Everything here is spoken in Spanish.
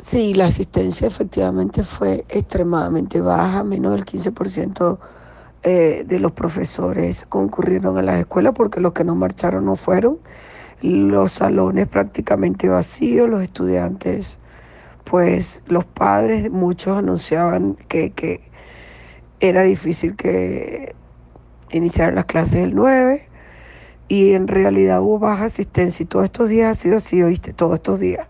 Sí, la asistencia efectivamente fue extremadamente baja, menos del 15% eh, de los profesores concurrieron a las escuelas porque los que no marcharon no fueron. Los salones prácticamente vacíos, los estudiantes, pues los padres, muchos anunciaban que, que era difícil que iniciaran las clases el 9 y en realidad hubo baja asistencia y todos estos días ha sido así, oíste, todos estos días.